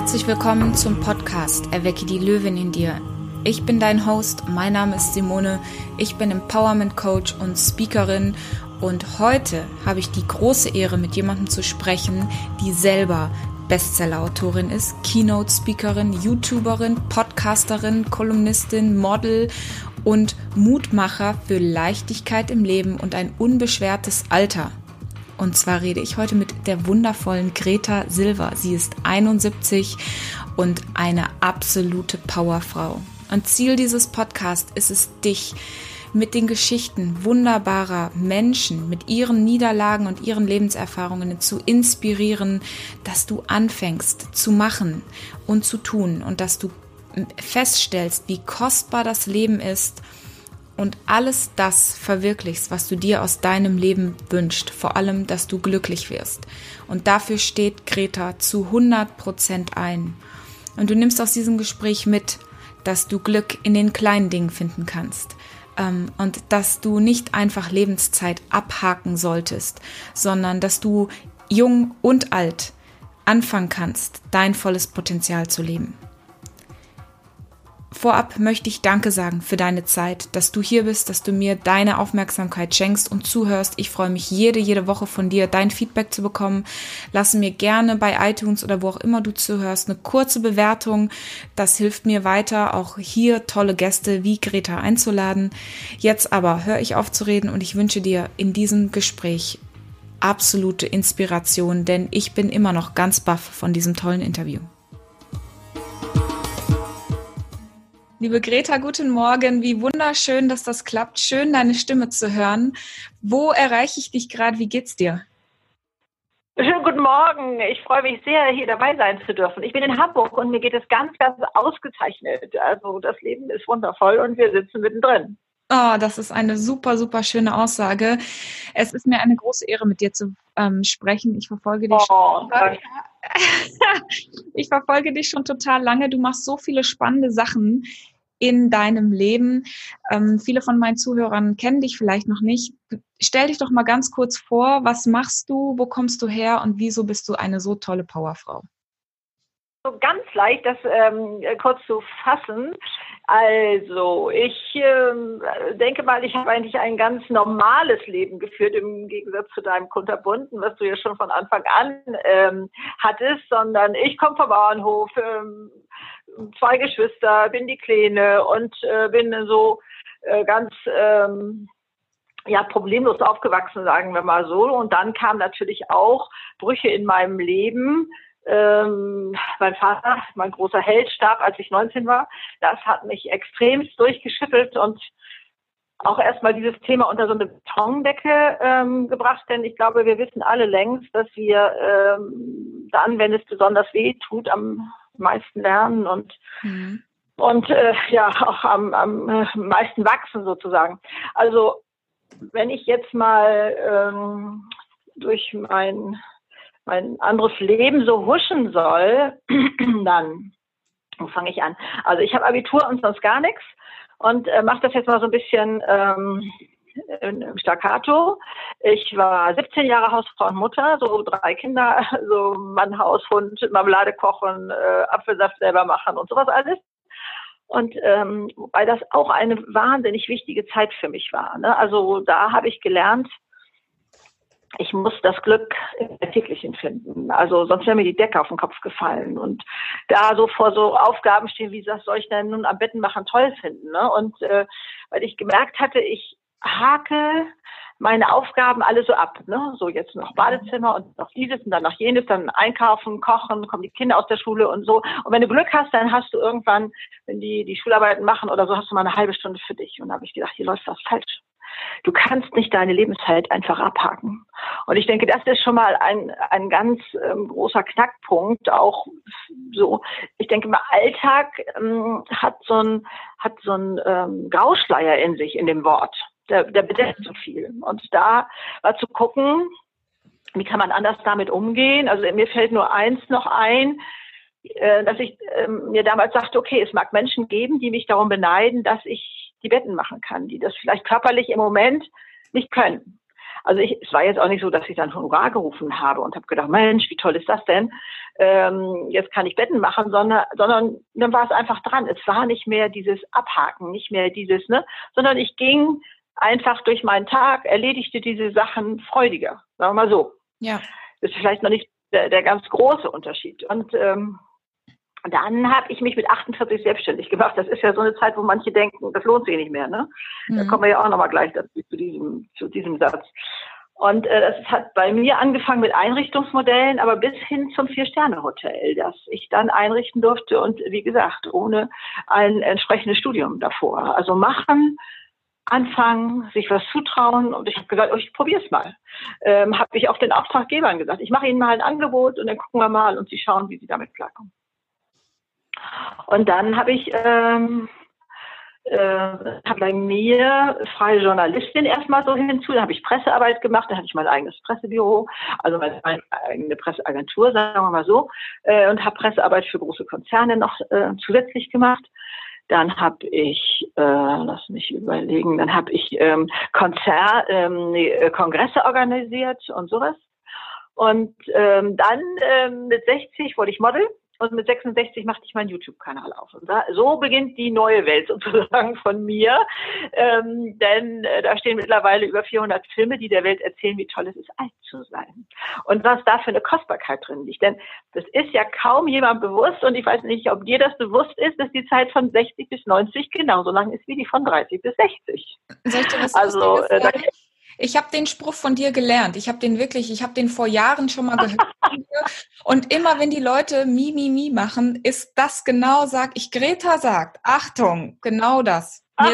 Herzlich willkommen zum Podcast Erwecke die Löwin in dir. Ich bin dein Host, mein Name ist Simone, ich bin Empowerment Coach und Speakerin und heute habe ich die große Ehre, mit jemandem zu sprechen, die selber Bestseller-Autorin ist, Keynote-Speakerin, YouTuberin, Podcasterin, Kolumnistin, Model und Mutmacher für Leichtigkeit im Leben und ein unbeschwertes Alter. Und zwar rede ich heute mit der wundervollen Greta Silva. Sie ist 71 und eine absolute Powerfrau. Und Ziel dieses Podcasts ist es, dich mit den Geschichten wunderbarer Menschen, mit ihren Niederlagen und ihren Lebenserfahrungen zu inspirieren, dass du anfängst zu machen und zu tun und dass du feststellst, wie kostbar das Leben ist und alles das verwirklichst, was du dir aus deinem Leben wünschst, vor allem, dass du glücklich wirst. Und dafür steht Greta zu 100 Prozent ein. Und du nimmst aus diesem Gespräch mit, dass du Glück in den kleinen Dingen finden kannst. Ähm, und dass du nicht einfach Lebenszeit abhaken solltest, sondern dass du jung und alt anfangen kannst, dein volles Potenzial zu leben. Vorab möchte ich Danke sagen für deine Zeit, dass du hier bist, dass du mir deine Aufmerksamkeit schenkst und zuhörst. Ich freue mich jede, jede Woche von dir dein Feedback zu bekommen. Lass mir gerne bei iTunes oder wo auch immer du zuhörst eine kurze Bewertung. Das hilft mir weiter, auch hier tolle Gäste wie Greta einzuladen. Jetzt aber höre ich auf zu reden und ich wünsche dir in diesem Gespräch absolute Inspiration, denn ich bin immer noch ganz baff von diesem tollen Interview. Liebe Greta, guten Morgen. Wie wunderschön, dass das klappt. Schön, deine Stimme zu hören. Wo erreiche ich dich gerade? Wie geht's dir? Schönen guten Morgen. Ich freue mich sehr, hier dabei sein zu dürfen. Ich bin in Hamburg und mir geht es ganz, ganz ausgezeichnet. Also das Leben ist wundervoll und wir sitzen mittendrin. Oh, das ist eine super, super schöne Aussage. Es ist mir eine große Ehre, mit dir zu ähm, sprechen. Ich verfolge dich. Oh, schon, ich verfolge dich schon total lange. Du machst so viele spannende Sachen in deinem Leben. Ähm, viele von meinen Zuhörern kennen dich vielleicht noch nicht. Stell dich doch mal ganz kurz vor, was machst du, wo kommst du her und wieso bist du eine so tolle Powerfrau? So ganz leicht, das ähm, kurz zu fassen. Also, ich ähm, denke mal, ich habe eigentlich ein ganz normales Leben geführt im Gegensatz zu deinem kunterbunden, was du ja schon von Anfang an ähm, hattest, sondern ich komme vom Bauernhof, ähm, zwei Geschwister, bin die Kleine und äh, bin so äh, ganz ähm, ja problemlos aufgewachsen, sagen wir mal so. Und dann kamen natürlich auch Brüche in meinem Leben. Ähm, mein Vater, mein großer Held, starb, als ich 19 war. Das hat mich extremst durchgeschüttelt und auch erstmal dieses Thema unter so eine Betondecke ähm, gebracht, denn ich glaube, wir wissen alle längst, dass wir ähm, dann, wenn es besonders weh tut, am meisten lernen und mhm. und äh, ja auch am, am äh, meisten wachsen sozusagen. Also wenn ich jetzt mal ähm, durch mein mein anderes Leben so huschen soll, dann wo fange ich an? Also ich habe Abitur und sonst gar nichts und äh, mache das jetzt mal so ein bisschen ähm, im Staccato. Ich war 17 Jahre Hausfrau und Mutter, so drei Kinder, so Mann, Haus, Hund, Marmelade kochen, äh, Apfelsaft selber machen und sowas alles. Und ähm, weil das auch eine wahnsinnig wichtige Zeit für mich war. Ne? Also da habe ich gelernt, ich muss das Glück im täglichen finden. Also sonst wäre mir die Decke auf den Kopf gefallen. Und da so vor so Aufgaben stehen, wie das soll ich denn nun am Betten machen toll finden. Ne? Und äh, weil ich gemerkt hatte, ich hake meine Aufgaben alle so ab. Ne? So jetzt noch Badezimmer und noch dieses und dann noch jenes, dann einkaufen, kochen, kommen die Kinder aus der Schule und so. Und wenn du Glück hast, dann hast du irgendwann, wenn die die Schularbeiten machen oder so, hast du mal eine halbe Stunde für dich. Und da habe ich gedacht, hier läuft was falsch. Du kannst nicht deine Lebenszeit einfach abhaken. Und ich denke, das ist schon mal ein, ein ganz ähm, großer Knackpunkt. Auch so, ich denke mal, Alltag ähm, hat so ein, hat so ein ähm, Grauschleier in sich in dem Wort der, der bedeckt so viel. Und da war zu gucken, wie kann man anders damit umgehen? Also mir fällt nur eins noch ein, äh, dass ich äh, mir damals sagte, okay, es mag Menschen geben, die mich darum beneiden, dass ich die Betten machen kann, die das vielleicht körperlich im Moment nicht können. Also ich, es war jetzt auch nicht so, dass ich dann Honorar gerufen habe und habe gedacht, Mensch, wie toll ist das denn? Ähm, jetzt kann ich Betten machen, sondern, sondern dann war es einfach dran. Es war nicht mehr dieses Abhaken, nicht mehr dieses, ne, sondern ich ging einfach durch meinen Tag, erledigte diese Sachen freudiger, sagen wir mal so. Ja. Das ist vielleicht noch nicht der, der ganz große Unterschied. Und ähm, dann habe ich mich mit 48 selbstständig gemacht. Das ist ja so eine Zeit, wo manche denken, das lohnt sich nicht mehr. Ne? Mhm. Da kommen wir ja auch nochmal gleich dazu, zu diesem, zu diesem Satz. Und äh, das hat bei mir angefangen mit Einrichtungsmodellen, aber bis hin zum Vier-Sterne-Hotel, das ich dann einrichten durfte und wie gesagt, ohne ein entsprechendes Studium davor. Also machen, anfangen, sich was zutrauen. Und ich habe gesagt, oh, ich probiere es mal. Ähm, habe ich auch den Auftraggebern gesagt, ich mache Ihnen mal ein Angebot und dann gucken wir mal und Sie schauen, wie Sie damit klarkommen. Und dann habe ich ähm, äh, hab bei mir freie Journalistin erstmal so hinzu, dann habe ich Pressearbeit gemacht, dann hatte ich mein eigenes Pressebüro, also meine, eigene Presseagentur, sagen wir mal so, äh, und habe Pressearbeit für große Konzerne noch äh, zusätzlich gemacht. Dann habe ich, äh, lass mich überlegen, dann habe ich ähm, Konzer, ähm, äh, Kongresse organisiert und sowas. Und ähm, dann ähm, mit 60 wurde ich Model und mit 66 machte ich meinen YouTube-Kanal auf. Und da, so beginnt die neue Welt sozusagen von mir. Ähm, denn äh, da stehen mittlerweile über 400 Filme, die der Welt erzählen, wie toll es ist, alt zu sein. Und was da für eine Kostbarkeit drin liegt. Denn das ist ja kaum jemand bewusst. Und ich weiß nicht, ob dir das bewusst ist, dass die Zeit von 60 bis 90 genauso lang ist wie die von 30 bis 60. Soll ich dir was also, äh, ich habe den Spruch von dir gelernt. Ich habe den wirklich, ich habe den vor Jahren schon mal gehört. und immer wenn die Leute mi, mi, mi machen, ist das genau, sag ich, Greta sagt, Achtung, genau das.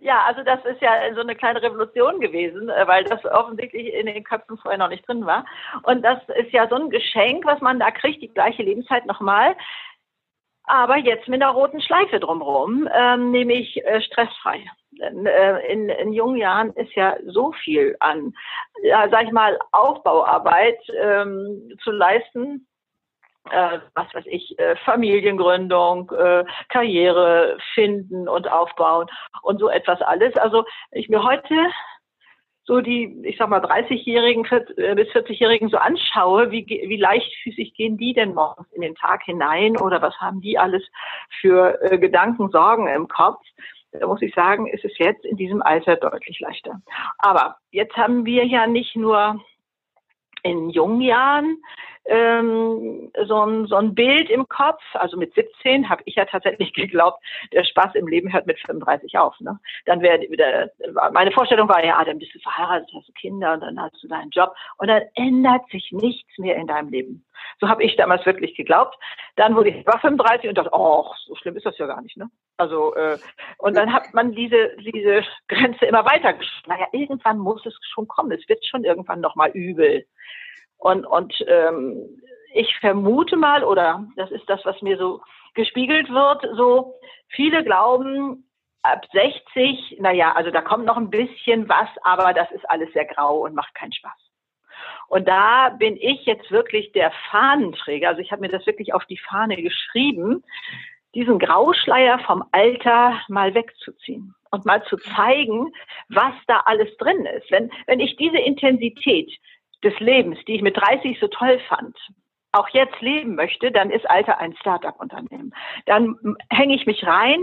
ja, also das ist ja so eine kleine Revolution gewesen, äh, weil das offensichtlich in den Köpfen vorher noch nicht drin war. Und das ist ja so ein Geschenk, was man da kriegt, die gleiche Lebenszeit nochmal. Aber jetzt mit einer roten Schleife drumherum, ähm, nämlich äh, stressfrei. Äh, in, in jungen Jahren ist ja so viel an, ja, sag ich mal, Aufbauarbeit ähm, zu leisten. Äh, was weiß ich, äh, Familiengründung, äh, Karriere finden und aufbauen und so etwas alles. Also ich mir heute so die, ich sag mal, 30-Jährigen äh, bis 40-Jährigen so anschaue, wie, wie leichtfüßig gehen die denn morgens in den Tag hinein oder was haben die alles für äh, Gedanken, Sorgen im Kopf, da muss ich sagen, ist es jetzt in diesem Alter deutlich leichter. Aber jetzt haben wir ja nicht nur in jungen Jahren ähm, so, ein, so ein Bild im Kopf. Also mit 17 habe ich ja tatsächlich geglaubt, der Spaß im Leben hört mit 35 auf. Ne? Dann wäre wieder, meine Vorstellung war ja, dann bist du verheiratet, hast du Kinder und dann hast du deinen Job und dann ändert sich nichts mehr in deinem Leben. So habe ich damals wirklich geglaubt. Dann wurde ich war 35 und dachte, oh, so schlimm ist das ja gar nicht. Ne? Also äh, und dann hat man diese diese Grenze immer weiter. Naja, irgendwann muss es schon kommen. Es wird schon irgendwann noch mal übel. Und, und ähm, ich vermute mal, oder das ist das, was mir so gespiegelt wird, so viele glauben, ab 60, naja, also da kommt noch ein bisschen was, aber das ist alles sehr grau und macht keinen Spaß. Und da bin ich jetzt wirklich der Fahnenträger, also ich habe mir das wirklich auf die Fahne geschrieben, diesen Grauschleier vom Alter mal wegzuziehen und mal zu zeigen, was da alles drin ist. Wenn, wenn ich diese Intensität des Lebens, die ich mit 30 so toll fand, auch jetzt leben möchte, dann ist Alter ein Start-up-Unternehmen. Dann hänge ich mich rein,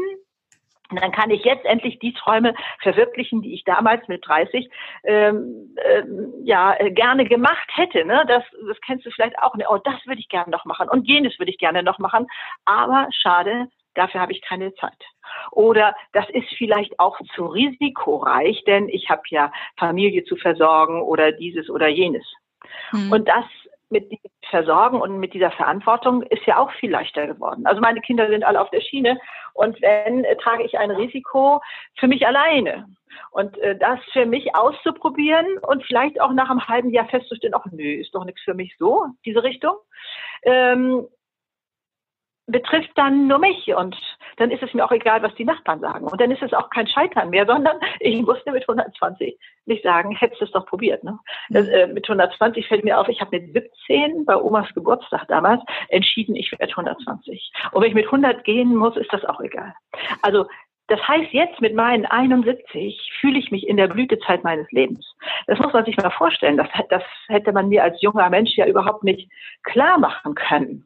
dann kann ich jetzt endlich die Träume verwirklichen, die ich damals mit 30 ähm, ähm, ja gerne gemacht hätte. Ne? Das, das kennst du vielleicht auch. Ne? Oh, das würde ich gerne noch machen und jenes würde ich gerne noch machen. Aber schade, dafür habe ich keine Zeit. Oder das ist vielleicht auch zu risikoreich, denn ich habe ja Familie zu versorgen oder dieses oder jenes. Mhm. Und das mit dem Versorgen und mit dieser Verantwortung ist ja auch viel leichter geworden. Also meine Kinder sind alle auf der Schiene und wenn äh, trage ich ein Risiko für mich alleine. Und äh, das für mich auszuprobieren und vielleicht auch nach einem halben Jahr festzustellen, ach nö, ist doch nichts für mich so, diese Richtung, ähm, betrifft dann nur mich und dann ist es mir auch egal, was die Nachbarn sagen. Und dann ist es auch kein Scheitern mehr, sondern ich musste mit 120 nicht sagen, hättest du es doch probiert. Ne? Das, äh, mit 120 fällt mir auf, ich habe mit 17 bei Omas Geburtstag damals entschieden, ich werde 120. Und wenn ich mit 100 gehen muss, ist das auch egal. Also Das heißt, jetzt mit meinen 71 fühle ich mich in der Blütezeit meines Lebens. Das muss man sich mal vorstellen. Das, das hätte man mir als junger Mensch ja überhaupt nicht klar machen können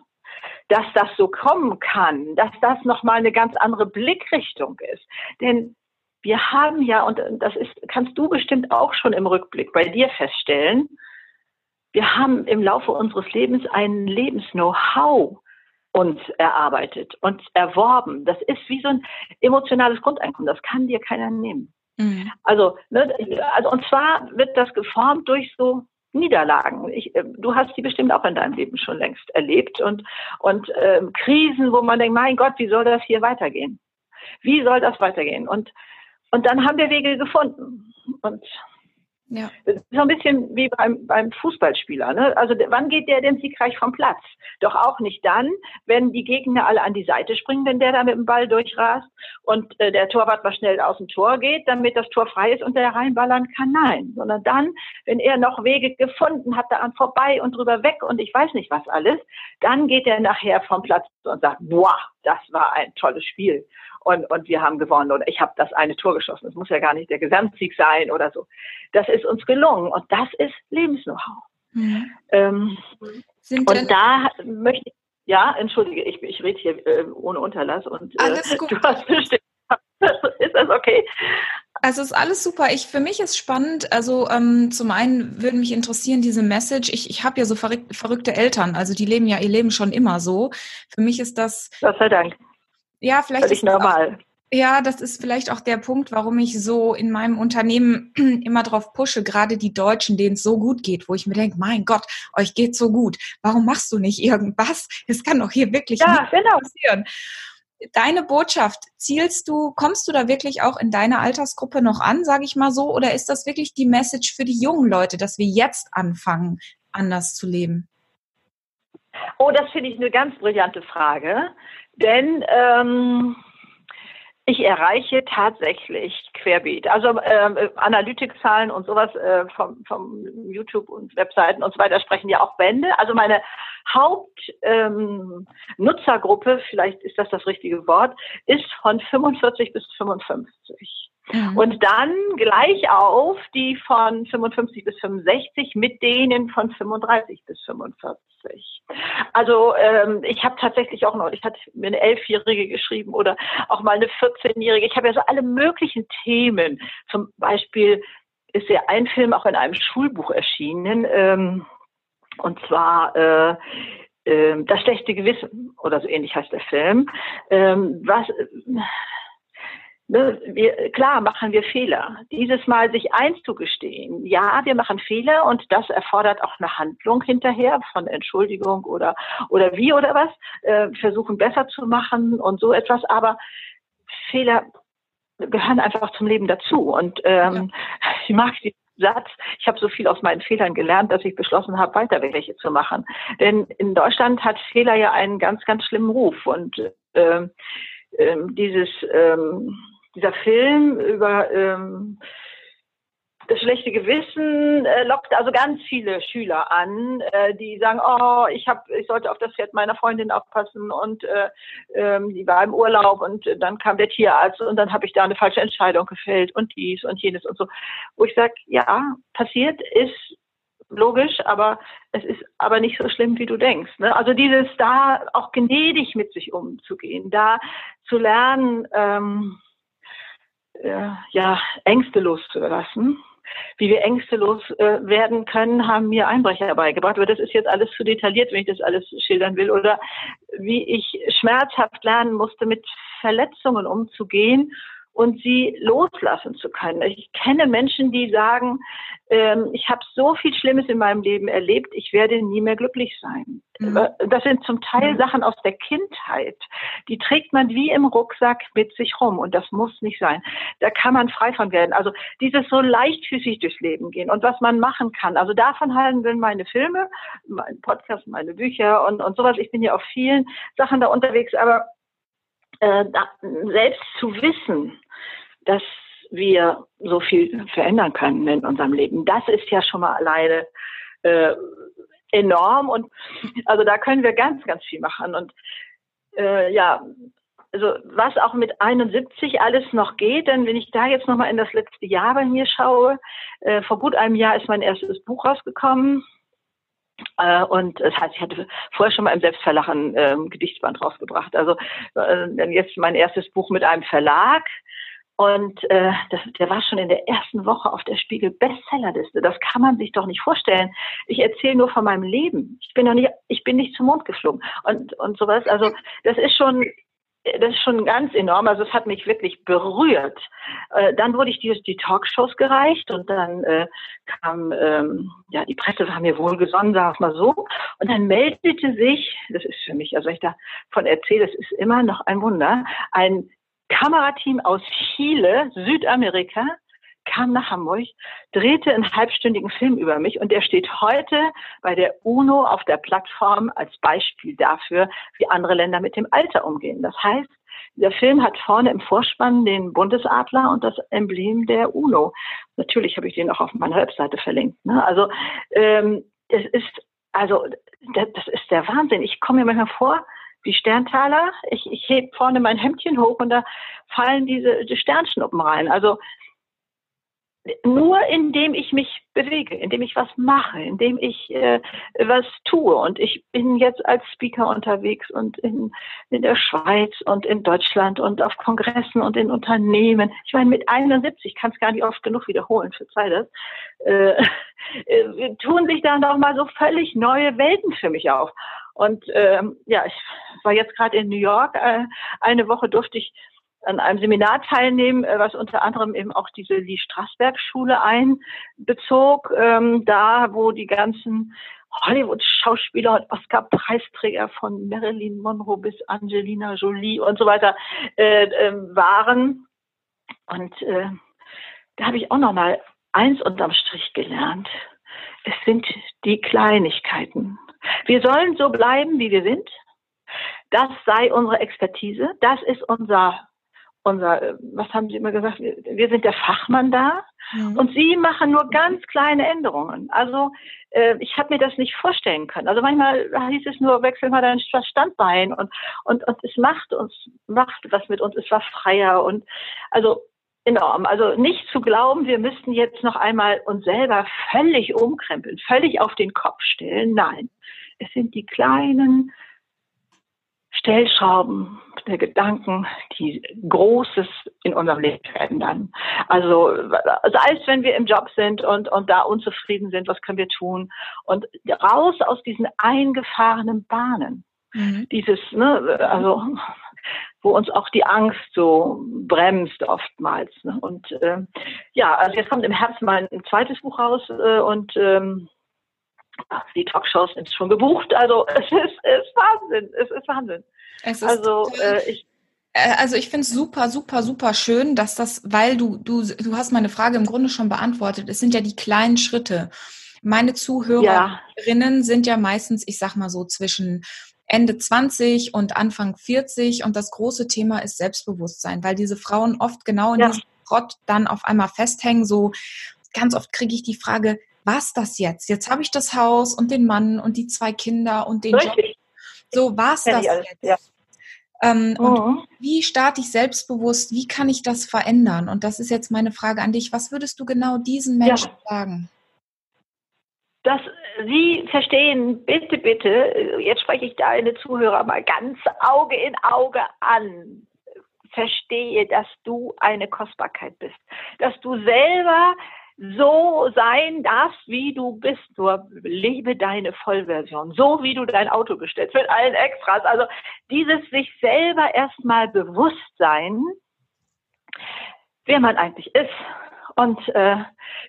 dass das so kommen kann, dass das nochmal eine ganz andere Blickrichtung ist. Denn wir haben ja, und das ist, kannst du bestimmt auch schon im Rückblick bei dir feststellen, wir haben im Laufe unseres Lebens ein Lebens-Know-how uns erarbeitet und erworben. Das ist wie so ein emotionales Grundeinkommen. Das kann dir keiner nehmen. Mhm. Also, ne, also, und zwar wird das geformt durch so Niederlagen. Ich, äh, du hast die bestimmt auch in deinem Leben schon längst erlebt und, und äh, Krisen, wo man denkt, mein Gott, wie soll das hier weitergehen? Wie soll das weitergehen? Und, und dann haben wir Wege gefunden. Und ja. Das ist so ein bisschen wie beim, beim Fußballspieler. Ne? Also wann geht der denn siegreich vom Platz? Doch auch nicht dann, wenn die Gegner alle an die Seite springen, wenn der da mit dem Ball durchrast und äh, der Torwart mal schnell aus dem Tor geht, damit das Tor frei ist und der reinballern kann. Nein, sondern dann, wenn er noch Wege gefunden hat, da an vorbei und drüber weg und ich weiß nicht was alles, dann geht er nachher vom Platz und sagt, boah, das war ein tolles Spiel und, und wir haben gewonnen oder ich habe das eine Tor geschossen. Es muss ja gar nicht der Gesamtsieg sein oder so. Das ist uns gelungen und das ist Lebensknow-how. Mhm. Ähm, und da möchte ich, ja, entschuldige, ich, ich rede hier äh, ohne Unterlass und äh, Alles gut. du hast bestimmt ist das okay? Also ist alles super. Ich für mich ist spannend. Also ähm, zum einen würde mich interessieren diese Message. Ich, ich habe ja so verrück, verrückte Eltern. Also die leben ja ihr Leben schon immer so. Für mich ist das. Gott sei Dank ja, vielleicht Völlig ist normal. Auch, ja, das ist vielleicht auch der Punkt, warum ich so in meinem Unternehmen immer drauf pushe, gerade die Deutschen, denen es so gut geht, wo ich mir denke, mein Gott, euch geht so gut. Warum machst du nicht irgendwas? Es kann doch hier wirklich ja, genau. passieren. Deine Botschaft, zielst du, kommst du da wirklich auch in deiner Altersgruppe noch an, sage ich mal so, oder ist das wirklich die Message für die jungen Leute, dass wir jetzt anfangen, anders zu leben? Oh, das finde ich eine ganz brillante Frage. Denn ähm, ich erreiche tatsächlich querbeet. Also äh, Analytikzahlen und sowas äh, vom, vom YouTube und Webseiten und so weiter sprechen ja auch Bände. Also meine Hauptnutzergruppe, ähm, vielleicht ist das das richtige Wort, ist von 45 bis 55. Mhm. Und dann gleich auf die von 55 bis 65 mit denen von 35 bis 45. Also ähm, ich habe tatsächlich auch noch, ich hatte mir eine Elfjährige geschrieben oder auch mal eine 14-Jährige. Ich habe ja so alle möglichen Themen. Zum Beispiel ist ja ein Film auch in einem Schulbuch erschienen. Ähm, und zwar äh, äh, Das schlechte Gewissen oder so ähnlich heißt der Film. Ähm, was Ne, wir, klar machen wir Fehler. Dieses Mal sich einzugestehen, ja, wir machen Fehler und das erfordert auch eine Handlung hinterher von Entschuldigung oder oder wie oder was, äh, versuchen besser zu machen und so etwas. Aber Fehler gehören einfach zum Leben dazu. Und ähm, ja. ich mag den Satz, ich habe so viel aus meinen Fehlern gelernt, dass ich beschlossen habe, weiter welche zu machen. Denn in Deutschland hat Fehler ja einen ganz, ganz schlimmen Ruf. Und ähm, ähm, dieses ähm, dieser Film über ähm, das schlechte Gewissen äh, lockt also ganz viele Schüler an, äh, die sagen, oh, ich habe, ich sollte auf das Pferd meiner Freundin aufpassen und äh, ähm, die war im Urlaub und dann kam der Tierarzt und dann habe ich da eine falsche Entscheidung gefällt und dies und jenes und so. Wo ich sage, ja, passiert ist logisch, aber es ist aber nicht so schlimm, wie du denkst. Ne? Also dieses da auch gnädig mit sich umzugehen, da zu lernen, ähm, äh, ja, Ängste loszulassen. Wie wir ängstelos äh, werden können, haben mir Einbrecher beigebracht. Aber das ist jetzt alles zu detailliert, wenn ich das alles schildern will. Oder wie ich schmerzhaft lernen musste, mit Verletzungen umzugehen und sie loslassen zu können. Ich kenne Menschen, die sagen, ähm, ich habe so viel Schlimmes in meinem Leben erlebt, ich werde nie mehr glücklich sein. Mhm. Äh, das sind zum Teil mhm. Sachen aus der Kindheit, die trägt man wie im Rucksack mit sich rum und das muss nicht sein. Da kann man frei von werden. Also dieses so leichtfüßig durchs Leben gehen und was man machen kann. Also davon handeln meine Filme, mein Podcast, meine Bücher und, und sowas. Ich bin ja auf vielen Sachen da unterwegs, aber äh, selbst zu wissen, dass wir so viel verändern können in unserem Leben. Das ist ja schon mal alleine äh, enorm und also da können wir ganz, ganz viel machen und äh, ja, also was auch mit 71 alles noch geht, denn wenn ich da jetzt nochmal in das letzte Jahr bei mir schaue, äh, vor gut einem Jahr ist mein erstes Buch rausgekommen. Äh, und das heißt, ich hatte vorher schon mal im Selbstverlag ein ähm, Gedichtsband rausgebracht. Also äh, jetzt mein erstes Buch mit einem Verlag. Und äh, das, der war schon in der ersten Woche auf der Spiegel Bestsellerliste. Das kann man sich doch nicht vorstellen. Ich erzähle nur von meinem Leben. Ich bin noch nicht, ich bin nicht zum Mond geflogen und und sowas. Also das ist schon das ist schon ganz enorm. Also es hat mich wirklich berührt. Äh, dann wurde ich die, die Talkshows gereicht und dann äh, kam, ähm, ja, die Presse war mir wohlgesonnen, sag ich mal so. Und dann meldete sich, das ist für mich, also ich davon erzähle, das ist immer noch ein Wunder, ein Kamerateam aus Chile, Südamerika, kam nach Hamburg, drehte einen halbstündigen Film über mich und der steht heute bei der UNO auf der Plattform als Beispiel dafür, wie andere Länder mit dem Alter umgehen. Das heißt, der Film hat vorne im Vorspann den Bundesadler und das Emblem der UNO. Natürlich habe ich den auch auf meiner Webseite verlinkt. Ne? Also ähm, es ist also das, ist der Wahnsinn. Ich komme mir manchmal vor, wie Sterntaler. Ich, ich heb vorne mein Hemdchen hoch und da fallen diese die Sternschnuppen rein. Also nur indem ich mich bewege, indem ich was mache, indem ich äh, was tue. Und ich bin jetzt als Speaker unterwegs und in, in der Schweiz und in Deutschland und auf Kongressen und in Unternehmen. Ich meine, mit 71 kann es gar nicht oft genug wiederholen, für Zeit das. Äh, äh, tun sich da noch mal so völlig neue Welten für mich auf. Und ähm, ja, ich war jetzt gerade in New York. Äh, eine Woche durfte ich an einem Seminar teilnehmen, äh, was unter anderem eben auch diese Lee Strasberg Schule einbezog, ähm, da wo die ganzen Hollywood-Schauspieler und Oscar-Preisträger von Marilyn Monroe bis Angelina Jolie und so weiter äh, äh, waren. Und äh, da habe ich auch noch mal eins unterm Strich gelernt. Es sind die Kleinigkeiten. Wir sollen so bleiben, wie wir sind. Das sei unsere Expertise. Das ist unser unser, äh, was haben Sie immer gesagt, wir sind der Fachmann da mhm. und Sie machen nur ganz kleine Änderungen. Also äh, ich habe mir das nicht vorstellen können. Also manchmal hieß es nur, wechsel mal dein Standbein und, und, und es macht uns, macht was mit uns, es war freier und also enorm. Also nicht zu glauben, wir müssten jetzt noch einmal uns selber völlig umkrempeln, völlig auf den Kopf stellen. Nein, es sind die kleinen Stellschrauben der Gedanken, die Großes in unserem Leben verändern. Also sei es, wenn wir im Job sind und, und da unzufrieden sind, was können wir tun? Und raus aus diesen eingefahrenen Bahnen. Mhm. Dieses, ne, also wo uns auch die Angst so bremst oftmals. Ne? Und äh, ja, also jetzt kommt im Herbst mal ein zweites Buch raus äh, und ähm, die Talkshows sind schon gebucht. Also es ist, ist Wahnsinn. Es ist Wahnsinn. Es ist also äh, ich äh, also ich finde es super, super, super schön, dass das, weil du, du, du hast meine Frage im Grunde schon beantwortet. Es sind ja die kleinen Schritte. Meine Zuhörerinnen ja. sind ja meistens, ich sag mal so, zwischen Ende 20 und Anfang 40 und das große Thema ist Selbstbewusstsein, weil diese Frauen oft genau in ja. diesem Trott dann auf einmal festhängen. So ganz oft kriege ich die Frage, was das jetzt? Jetzt habe ich das Haus und den Mann und die zwei Kinder und den Richtig. Job. So war's das jetzt. Ja. Ähm, oh. Und wie starte ich selbstbewusst? Wie kann ich das verändern? Und das ist jetzt meine Frage an dich. Was würdest du genau diesen Menschen ja. sagen? Dass Sie verstehen, bitte, bitte, jetzt spreche ich deine Zuhörer mal ganz Auge in Auge an. Verstehe, dass du eine Kostbarkeit bist, dass du selber so sein darfst, wie du bist. Nur lebe deine Vollversion, so wie du dein Auto bestellst, mit allen Extras. Also dieses sich selber erstmal bewusst sein, wer man eigentlich ist. Und äh,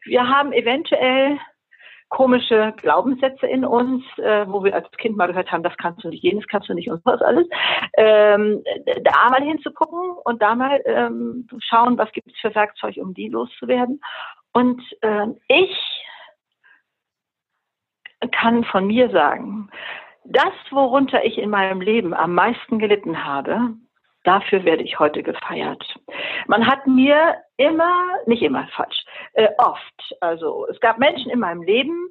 wir haben eventuell komische Glaubenssätze in uns, äh, wo wir als Kind mal gehört haben, das kannst du nicht, jenes kannst du nicht und was alles. Ähm, da mal hinzugucken und da mal ähm, schauen, was gibt es für Werkzeug, um die loszuwerden. Und äh, ich kann von mir sagen, das, worunter ich in meinem Leben am meisten gelitten habe, dafür werde ich heute gefeiert. Man hat mir immer, nicht immer falsch, äh, oft, also es gab Menschen in meinem Leben,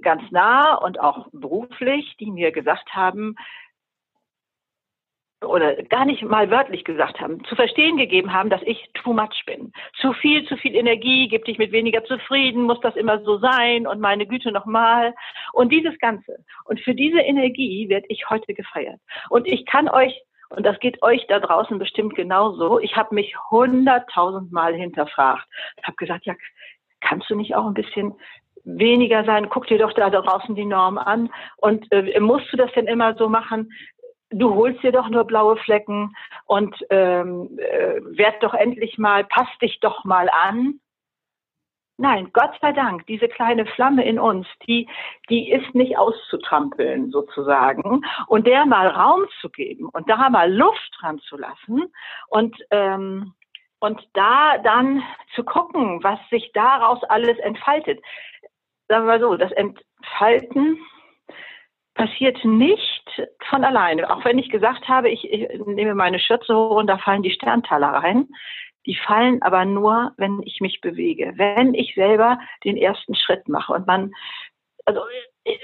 ganz nah und auch beruflich, die mir gesagt haben, oder gar nicht mal wörtlich gesagt haben, zu verstehen gegeben haben, dass ich too much bin. Zu viel, zu viel Energie, gibt dich mit weniger zufrieden, muss das immer so sein und meine Güte nochmal. Und dieses Ganze. Und für diese Energie werde ich heute gefeiert. Und ich kann euch, und das geht euch da draußen bestimmt genauso, ich habe mich hunderttausendmal hinterfragt. Ich habe gesagt, ja, kannst du nicht auch ein bisschen weniger sein, guck dir doch da draußen die Norm an. Und äh, musst du das denn immer so machen? Du holst dir doch nur blaue Flecken und ähm, äh, werd doch endlich mal, pass dich doch mal an. Nein, Gott sei Dank, diese kleine Flamme in uns, die, die ist nicht auszutrampeln sozusagen und der mal Raum zu geben und da mal Luft dran zu lassen und ähm, und da dann zu gucken, was sich daraus alles entfaltet. Sagen wir mal so, das Entfalten passiert nicht von alleine. Auch wenn ich gesagt habe, ich, ich nehme meine Schürze hoch und da fallen die Sterntaler rein. Die fallen aber nur, wenn ich mich bewege, wenn ich selber den ersten Schritt mache. Und man, also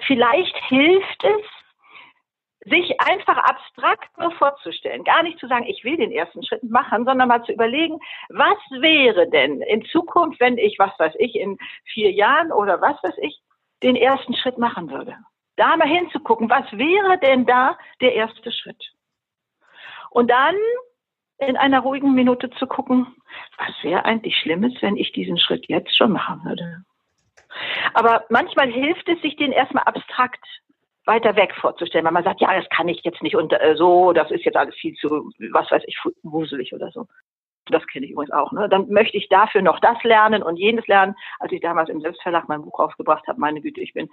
vielleicht hilft es, sich einfach abstrakt nur vorzustellen. Gar nicht zu sagen, ich will den ersten Schritt machen, sondern mal zu überlegen, was wäre denn in Zukunft, wenn ich, was weiß ich, in vier Jahren oder was weiß ich, den ersten Schritt machen würde da mal hinzugucken, was wäre denn da der erste Schritt? Und dann in einer ruhigen Minute zu gucken, was wäre eigentlich Schlimmes, wenn ich diesen Schritt jetzt schon machen würde. Aber manchmal hilft es, sich den erstmal abstrakt weiter weg vorzustellen, weil man sagt, ja, das kann ich jetzt nicht und äh, so, das ist jetzt alles viel zu, was weiß ich, wuselig oder so das kenne ich übrigens auch, ne? dann möchte ich dafür noch das lernen und jenes lernen. Als ich damals im Selbstverlag mein Buch rausgebracht habe, meine Güte, ich bin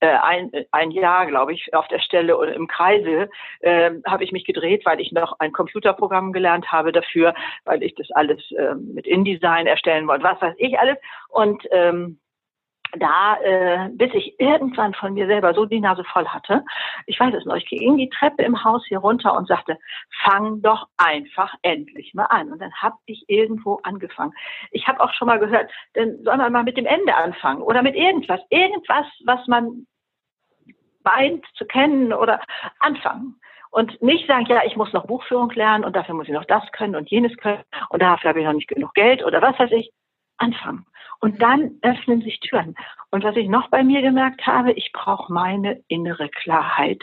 äh, ein, ein Jahr, glaube ich, auf der Stelle und im Kreise äh, habe ich mich gedreht, weil ich noch ein Computerprogramm gelernt habe dafür, weil ich das alles äh, mit InDesign erstellen wollte, was weiß ich alles. Und ähm, da, äh, bis ich irgendwann von mir selber so die Nase voll hatte, ich weiß es noch, ich ging die Treppe im Haus hier runter und sagte, fang doch einfach endlich mal an. Und dann habe ich irgendwo angefangen. Ich habe auch schon mal gehört, dann soll man mal mit dem Ende anfangen oder mit irgendwas, irgendwas, was man meint zu kennen oder anfangen. Und nicht sagen, ja, ich muss noch Buchführung lernen und dafür muss ich noch das können und jenes können und dafür habe ich noch nicht genug Geld oder was weiß ich. Anfangen. Und dann öffnen sich Türen. Und was ich noch bei mir gemerkt habe, ich brauche meine innere Klarheit.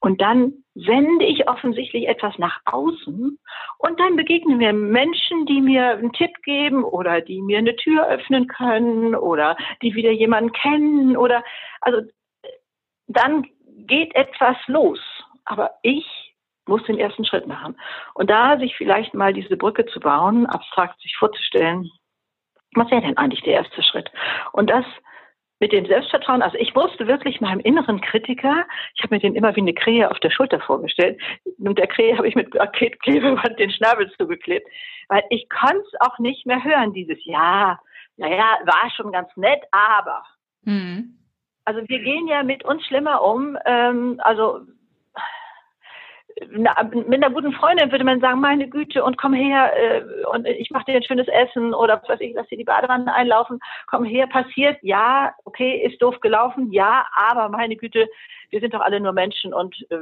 Und dann sende ich offensichtlich etwas nach außen und dann begegnen mir Menschen, die mir einen Tipp geben oder die mir eine Tür öffnen können oder die wieder jemanden kennen oder also dann geht etwas los. Aber ich muss den ersten Schritt machen. Und da sich vielleicht mal diese Brücke zu bauen, abstrakt sich vorzustellen, was wäre denn eigentlich der erste Schritt? Und das mit dem Selbstvertrauen, also ich wusste wirklich meinem inneren Kritiker, ich habe mir den immer wie eine Krähe auf der Schulter vorgestellt. Und der Krähe habe ich mit Klebeband den Schnabel zugeklebt, weil ich konnte es auch nicht mehr hören, dieses Ja, naja, war schon ganz nett, aber. Mhm. Also wir gehen ja mit uns schlimmer um. Ähm, also mit einer guten Freundin würde man sagen, meine Güte, und komm her, äh, und ich mache dir ein schönes Essen oder was weiß ich, lass dir die Badewanne einlaufen, komm her, passiert, ja, okay, ist doof gelaufen, ja, aber meine Güte, wir sind doch alle nur Menschen und äh,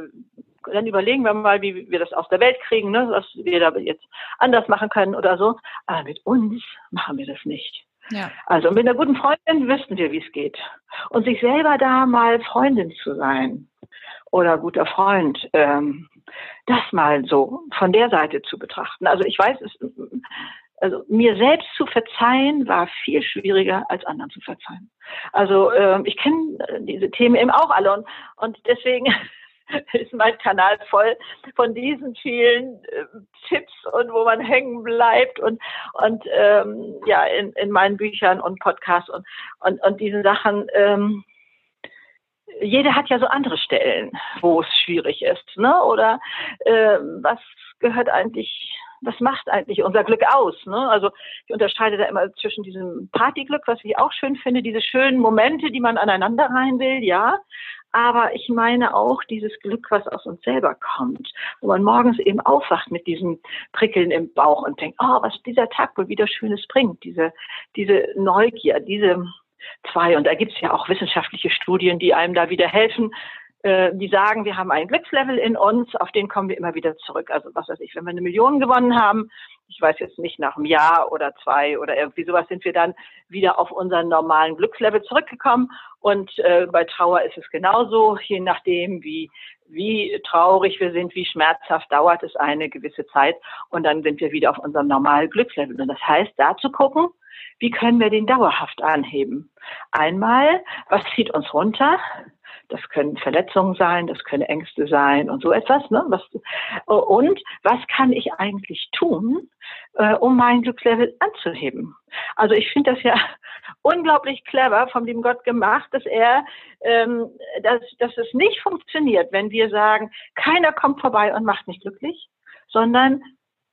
dann überlegen wir mal, wie wir das aus der Welt kriegen, ne, was wir da jetzt anders machen können oder so. Aber mit uns machen wir das nicht. Also mit einer guten Freundin wüssten wir, wie es geht. Und sich selber da mal Freundin zu sein oder guter Freund, ähm, das mal so von der Seite zu betrachten. Also ich weiß, es, also mir selbst zu verzeihen war viel schwieriger als anderen zu verzeihen. Also äh, ich kenne diese Themen eben auch alle und, und deswegen ist mein Kanal voll von diesen vielen äh, Tipps und wo man hängen bleibt und und ähm, ja in, in meinen Büchern und Podcasts und und, und diesen Sachen. Ähm, jeder hat ja so andere Stellen, wo es schwierig ist, ne? Oder äh, was gehört eigentlich, was macht eigentlich unser Glück aus? Ne? Also ich unterscheide da immer zwischen diesem Partyglück, was ich auch schön finde, diese schönen Momente, die man aneinander rein will, ja. Aber ich meine auch dieses Glück, was aus uns selber kommt, wo man morgens eben aufwacht mit diesem Prickeln im Bauch und denkt, oh, was dieser Tag wohl wieder Schönes bringt, diese, diese Neugier, diese zwei. Und da gibt es ja auch wissenschaftliche Studien, die einem da wieder helfen. Äh, die sagen, wir haben einen Glückslevel in uns, auf den kommen wir immer wieder zurück. Also was weiß ich, wenn wir eine Million gewonnen haben, ich weiß jetzt nicht, nach einem Jahr oder zwei oder irgendwie sowas sind wir dann wieder auf unseren normalen Glückslevel zurückgekommen. Und äh, bei Trauer ist es genauso, je nachdem, wie, wie traurig wir sind, wie schmerzhaft dauert es eine gewisse Zeit. Und dann sind wir wieder auf unserem normalen Glückslevel. Und das heißt, da zu gucken, wie können wir den dauerhaft anheben? Einmal, was zieht uns runter? Das können Verletzungen sein, das können Ängste sein und so etwas. Ne? Was, und was kann ich eigentlich tun, äh, um mein Glückslevel anzuheben? Also ich finde das ja unglaublich clever vom lieben Gott gemacht, dass er, ähm, dass, dass es nicht funktioniert, wenn wir sagen, keiner kommt vorbei und macht mich glücklich, sondern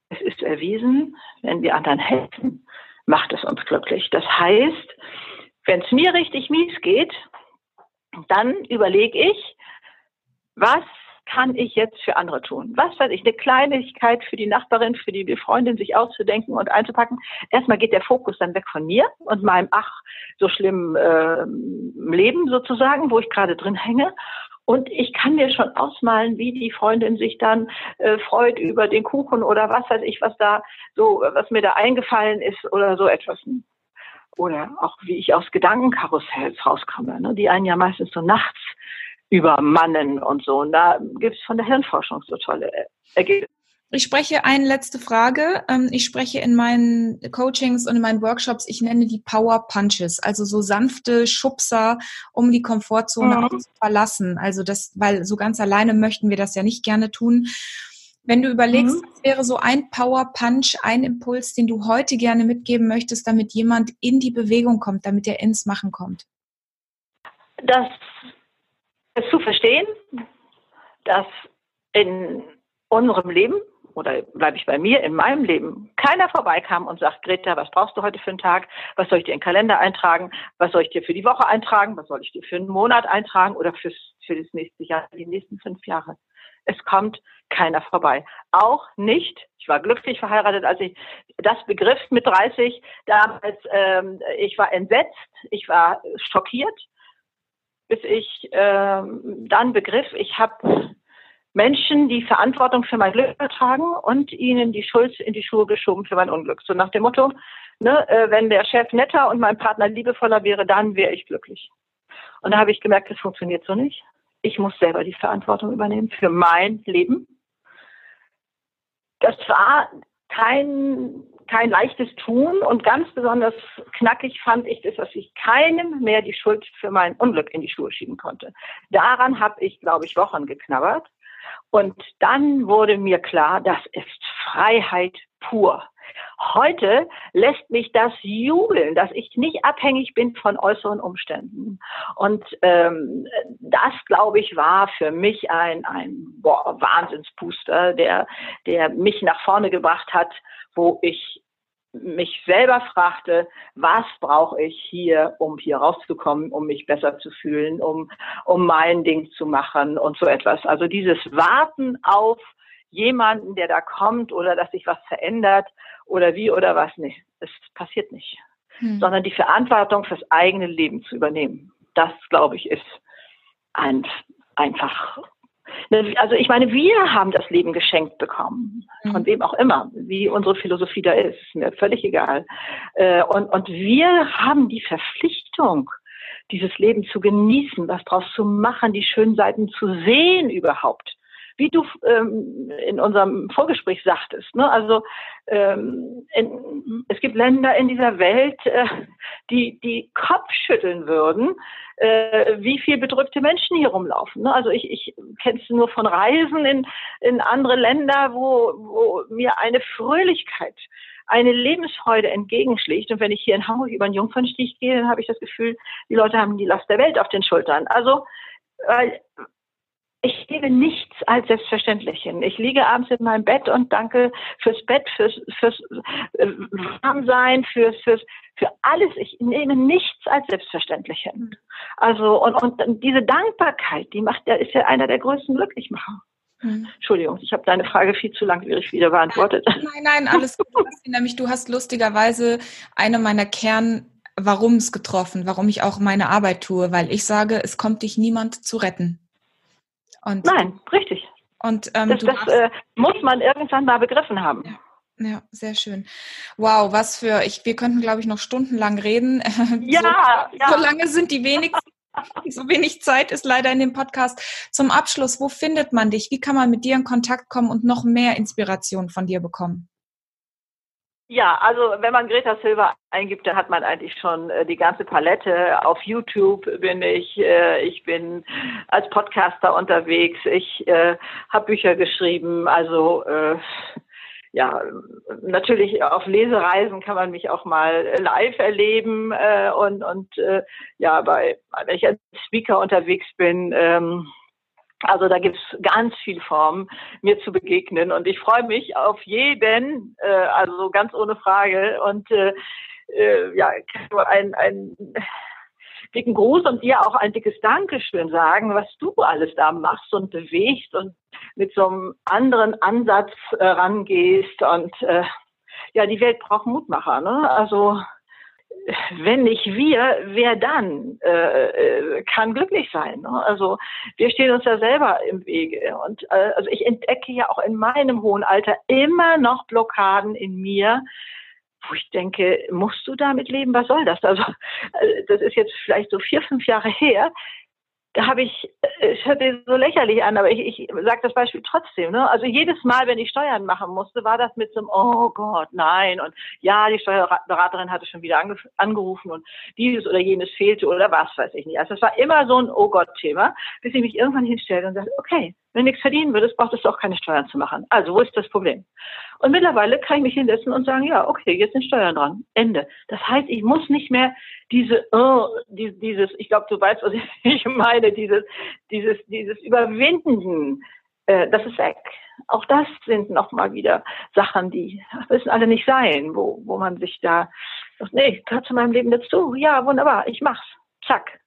es ist erwiesen, wenn wir anderen helfen, macht es uns glücklich. Das heißt, wenn es mir richtig mies geht, dann überlege ich, was kann ich jetzt für andere tun? Was weiß ich, eine Kleinigkeit für die Nachbarin, für die Freundin sich auszudenken und einzupacken. Erstmal geht der Fokus dann weg von mir und meinem ach so schlimmen äh, Leben sozusagen, wo ich gerade drin hänge. Und ich kann mir schon ausmalen, wie die Freundin sich dann äh, freut über den Kuchen oder was weiß ich, was da so, was mir da eingefallen ist oder so etwas oder auch wie ich aus Gedankenkarussells rauskomme, ne, die einen ja meistens so nachts übermannen und so. Und da gibt es von der Hirnforschung so tolle Ergebnisse. Ich spreche eine letzte Frage. Ähm, ich spreche in meinen Coachings und in meinen Workshops, ich nenne die Power Punches, also so sanfte Schubser, um die Komfortzone mhm. zu verlassen. Also das, weil so ganz alleine möchten wir das ja nicht gerne tun. Wenn du überlegst, mhm. was wäre so ein Power Punch, ein Impuls, den du heute gerne mitgeben möchtest, damit jemand in die Bewegung kommt, damit er ins Machen kommt? Das zu verstehen, dass in unserem Leben oder bleibe ich bei mir, in meinem Leben, keiner vorbeikam und sagt, Greta, was brauchst du heute für einen Tag? Was soll ich dir in den Kalender eintragen? Was soll ich dir für die Woche eintragen? Was soll ich dir für einen Monat eintragen oder fürs, für das nächste Jahr, die nächsten fünf Jahre? Es kommt keiner vorbei. Auch nicht, ich war glücklich verheiratet, als ich das begriff mit 30, damals, ähm, ich war entsetzt, ich war schockiert, bis ich ähm, dann begriff, ich habe Menschen, die Verantwortung für mein Glück tragen und ihnen die Schuld in die Schuhe geschoben für mein Unglück. So nach dem Motto, ne, äh, wenn der Chef netter und mein Partner liebevoller wäre, dann wäre ich glücklich. Und da habe ich gemerkt, das funktioniert so nicht. Ich muss selber die Verantwortung übernehmen für mein Leben. Das war kein, kein leichtes Tun und ganz besonders knackig fand ich das, dass ich keinem mehr die Schuld für mein Unglück in die Schuhe schieben konnte. Daran habe ich, glaube ich, Wochen geknabbert. Und dann wurde mir klar, das ist Freiheit pur. Heute lässt mich das jubeln, dass ich nicht abhängig bin von äußeren Umständen. Und ähm, das, glaube ich, war für mich ein, ein boah, Wahnsinnsbooster, der, der mich nach vorne gebracht hat, wo ich mich selber fragte, was brauche ich hier, um hier rauszukommen, um mich besser zu fühlen, um, um mein Ding zu machen und so etwas. Also dieses Warten auf jemanden, der da kommt oder dass sich was verändert oder wie oder was nicht. Es passiert nicht. Hm. Sondern die Verantwortung fürs eigene Leben zu übernehmen. Das, glaube ich, ist ein, einfach. Ne, also ich meine, wir haben das Leben geschenkt bekommen, von hm. wem auch immer, wie unsere Philosophie da ist, ist mir völlig egal. Äh, und, und wir haben die Verpflichtung, dieses Leben zu genießen, was draus zu machen, die schönen Seiten zu sehen überhaupt wie du ähm, in unserem Vorgespräch sagtest. Ne? Also ähm, in, es gibt Länder in dieser Welt, äh, die die Kopf schütteln würden, äh, wie viel bedrückte Menschen hier rumlaufen. Ne? Also ich, ich kenne es nur von Reisen in, in andere Länder, wo, wo mir eine Fröhlichkeit eine Lebensfreude entgegenschlägt. Und wenn ich hier in Hamburg über einen Jungfernstich gehe, dann habe ich das Gefühl, die Leute haben die Last der Welt auf den Schultern. Also, weil, ich gebe nichts als selbstverständlich hin. Ich liege abends in meinem Bett und danke fürs Bett, fürs, fürs äh, Warmsein, fürs, fürs, für alles. Ich nehme nichts als selbstverständlich hin. Also, und, und diese Dankbarkeit, die macht, der ist ja einer der größten Glücklichmacher. Hm. Entschuldigung, ich habe deine Frage viel zu langwierig wieder beantwortet. Nein, nein, alles gut. Nämlich, du hast lustigerweise eine meiner Kern Warums getroffen, warum ich auch meine Arbeit tue, weil ich sage, es kommt dich niemand zu retten. Und, Nein, richtig. Und ähm, das, das äh, muss man irgendwann mal begriffen haben. Ja. Ja, sehr schön. Wow, was für ich. Wir könnten, glaube ich, noch stundenlang reden. Ja, so, ja. so lange sind die wenigsten. so wenig Zeit ist leider in dem Podcast. Zum Abschluss, wo findet man dich? Wie kann man mit dir in Kontakt kommen und noch mehr Inspiration von dir bekommen? Ja, also wenn man Greta Silva eingibt, dann hat man eigentlich schon äh, die ganze Palette. Auf YouTube bin ich, äh, ich bin als Podcaster unterwegs, ich äh, habe Bücher geschrieben, also äh, ja, natürlich auf Lesereisen kann man mich auch mal live erleben äh, und, und äh, ja, bei, wenn ich als Speaker unterwegs bin, ähm, also da gibt's ganz viel Formen, mir zu begegnen. Und ich freue mich auf jeden, äh, also ganz ohne Frage. Und äh, äh, ja, nur ein, ein dicken Gruß und dir auch ein dickes Dankeschön sagen, was du alles da machst und bewegst und mit so einem anderen Ansatz äh, rangehst. Und äh, ja, die Welt braucht Mutmacher. Ne? Also wenn nicht wir, wer dann äh, äh, kann glücklich sein? Ne? Also wir stehen uns ja selber im Wege. Und äh, also ich entdecke ja auch in meinem hohen Alter immer noch Blockaden in mir, wo ich denke, musst du damit leben? Was soll das? Also äh, das ist jetzt vielleicht so vier, fünf Jahre her habe ich, äh, es hört sich so lächerlich an, aber ich, ich sage das Beispiel trotzdem. Ne? Also jedes Mal, wenn ich Steuern machen musste, war das mit so einem, oh Gott, nein. Und ja, die Steuerberaterin hatte schon wieder ange angerufen und dieses oder jenes fehlte oder was weiß ich nicht. Also es war immer so ein Oh Gott-Thema, bis ich mich irgendwann hinstellte und sagte, okay, wenn du nichts verdienen würdest, braucht es doch keine Steuern zu machen. Also wo ist das Problem? Und mittlerweile kann ich mich hinsetzen und sagen, ja, okay, jetzt sind Steuern dran. Ende. Das heißt, ich muss nicht mehr diese, oh, dieses, ich glaube, du weißt, was ich meine, dieses, dieses, dieses Überwinden, äh, das ist weg. Auch das sind nochmal wieder Sachen, die müssen alle nicht sein, wo, wo man sich da, sagt, nee, gehört zu meinem Leben dazu. Ja, wunderbar, ich mach's. Zack,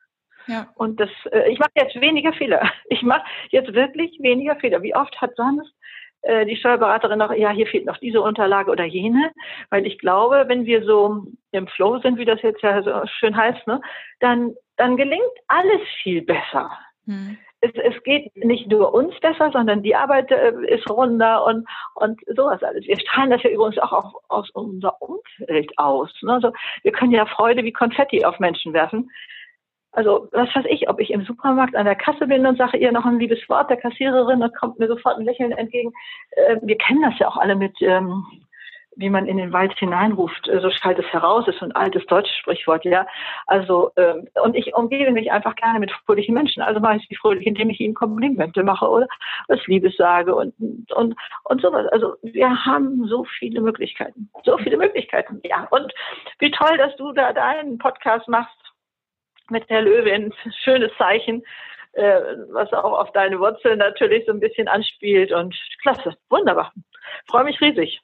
ja. Und das, äh, ich mache jetzt weniger Fehler. Ich mache jetzt wirklich weniger Fehler. Wie oft hat sonst äh, die Steuerberaterin noch, ja, hier fehlt noch diese Unterlage oder jene, weil ich glaube, wenn wir so im Flow sind, wie das jetzt ja so schön heißt, ne, dann, dann gelingt alles viel besser. Hm. Es, es geht nicht nur uns besser, sondern die Arbeit äh, ist runder und, und sowas alles. Wir strahlen das ja übrigens auch auf, aus unser Umfeld aus. Ne? Also wir können ja Freude wie Konfetti auf Menschen werfen. Also was weiß ich, ob ich im Supermarkt an der Kasse bin und sage ihr noch ein liebes Wort der Kassiererin, dann kommt mir sofort ein Lächeln entgegen. Äh, wir kennen das ja auch alle mit, ähm, wie man in den Wald hineinruft, äh, so schallt es heraus, ist so ein altes deutsches Sprichwort, ja. Also ähm, und ich umgebe mich einfach gerne mit fröhlichen Menschen. Also mache ich sie fröhlich, indem ich ihnen Komplimente mache oder was Liebes sage und und und sowas. Also wir haben so viele Möglichkeiten, so viele Möglichkeiten, ja. Und wie toll, dass du da deinen Podcast machst mit der Löwin. Schönes Zeichen, äh, was auch auf deine Wurzeln natürlich so ein bisschen anspielt. Und klasse, wunderbar. Freue mich riesig.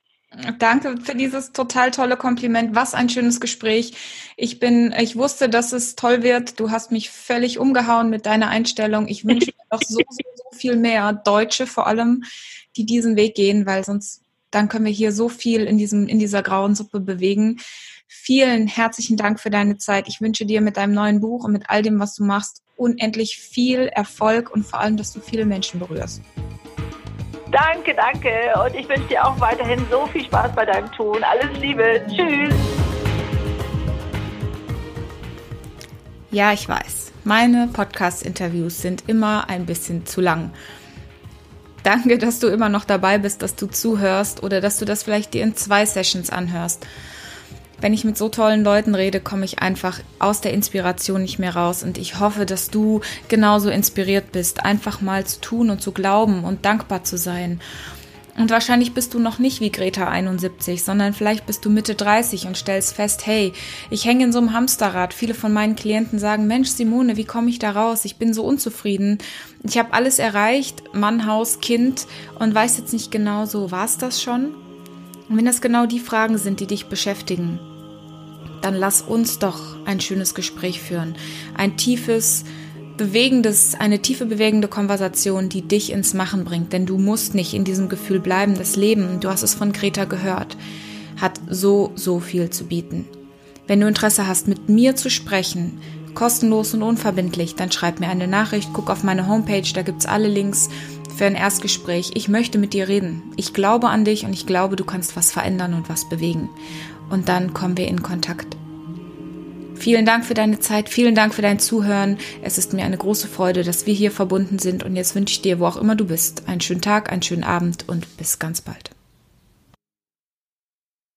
Danke für dieses total tolle Kompliment. Was ein schönes Gespräch. Ich bin, ich wusste, dass es toll wird. Du hast mich völlig umgehauen mit deiner Einstellung. Ich wünsche mir noch so, so, so viel mehr Deutsche vor allem, die diesen Weg gehen, weil sonst dann können wir hier so viel in diesem, in dieser grauen Suppe bewegen. Vielen herzlichen Dank für deine Zeit. Ich wünsche dir mit deinem neuen Buch und mit all dem, was du machst, unendlich viel Erfolg und vor allem, dass du viele Menschen berührst. Danke, danke. Und ich wünsche dir auch weiterhin so viel Spaß bei deinem Tun. Alles Liebe. Tschüss. Ja, ich weiß. Meine Podcast-Interviews sind immer ein bisschen zu lang. Danke, dass du immer noch dabei bist, dass du zuhörst oder dass du das vielleicht dir in zwei Sessions anhörst wenn ich mit so tollen Leuten rede, komme ich einfach aus der Inspiration nicht mehr raus. Und ich hoffe, dass du genauso inspiriert bist, einfach mal zu tun und zu glauben und dankbar zu sein. Und wahrscheinlich bist du noch nicht wie Greta 71, sondern vielleicht bist du Mitte 30 und stellst fest, hey, ich hänge in so einem Hamsterrad. Viele von meinen Klienten sagen, Mensch, Simone, wie komme ich da raus? Ich bin so unzufrieden. Ich habe alles erreicht, Mann, Haus, Kind und weiß jetzt nicht genau so, war es das schon? Und wenn das genau die Fragen sind, die dich beschäftigen, dann lass uns doch ein schönes Gespräch führen. Ein tiefes, bewegendes, eine tiefe bewegende Konversation, die dich ins Machen bringt. Denn du musst nicht in diesem Gefühl bleiben. Das Leben, du hast es von Greta gehört, hat so, so viel zu bieten. Wenn du Interesse hast, mit mir zu sprechen, kostenlos und unverbindlich, dann schreib mir eine Nachricht, guck auf meine Homepage, da gibt's alle Links für ein Erstgespräch. Ich möchte mit dir reden. Ich glaube an dich und ich glaube, du kannst was verändern und was bewegen. Und dann kommen wir in Kontakt. Vielen Dank für deine Zeit, vielen Dank für dein Zuhören. Es ist mir eine große Freude, dass wir hier verbunden sind und jetzt wünsche ich dir, wo auch immer du bist, einen schönen Tag, einen schönen Abend und bis ganz bald.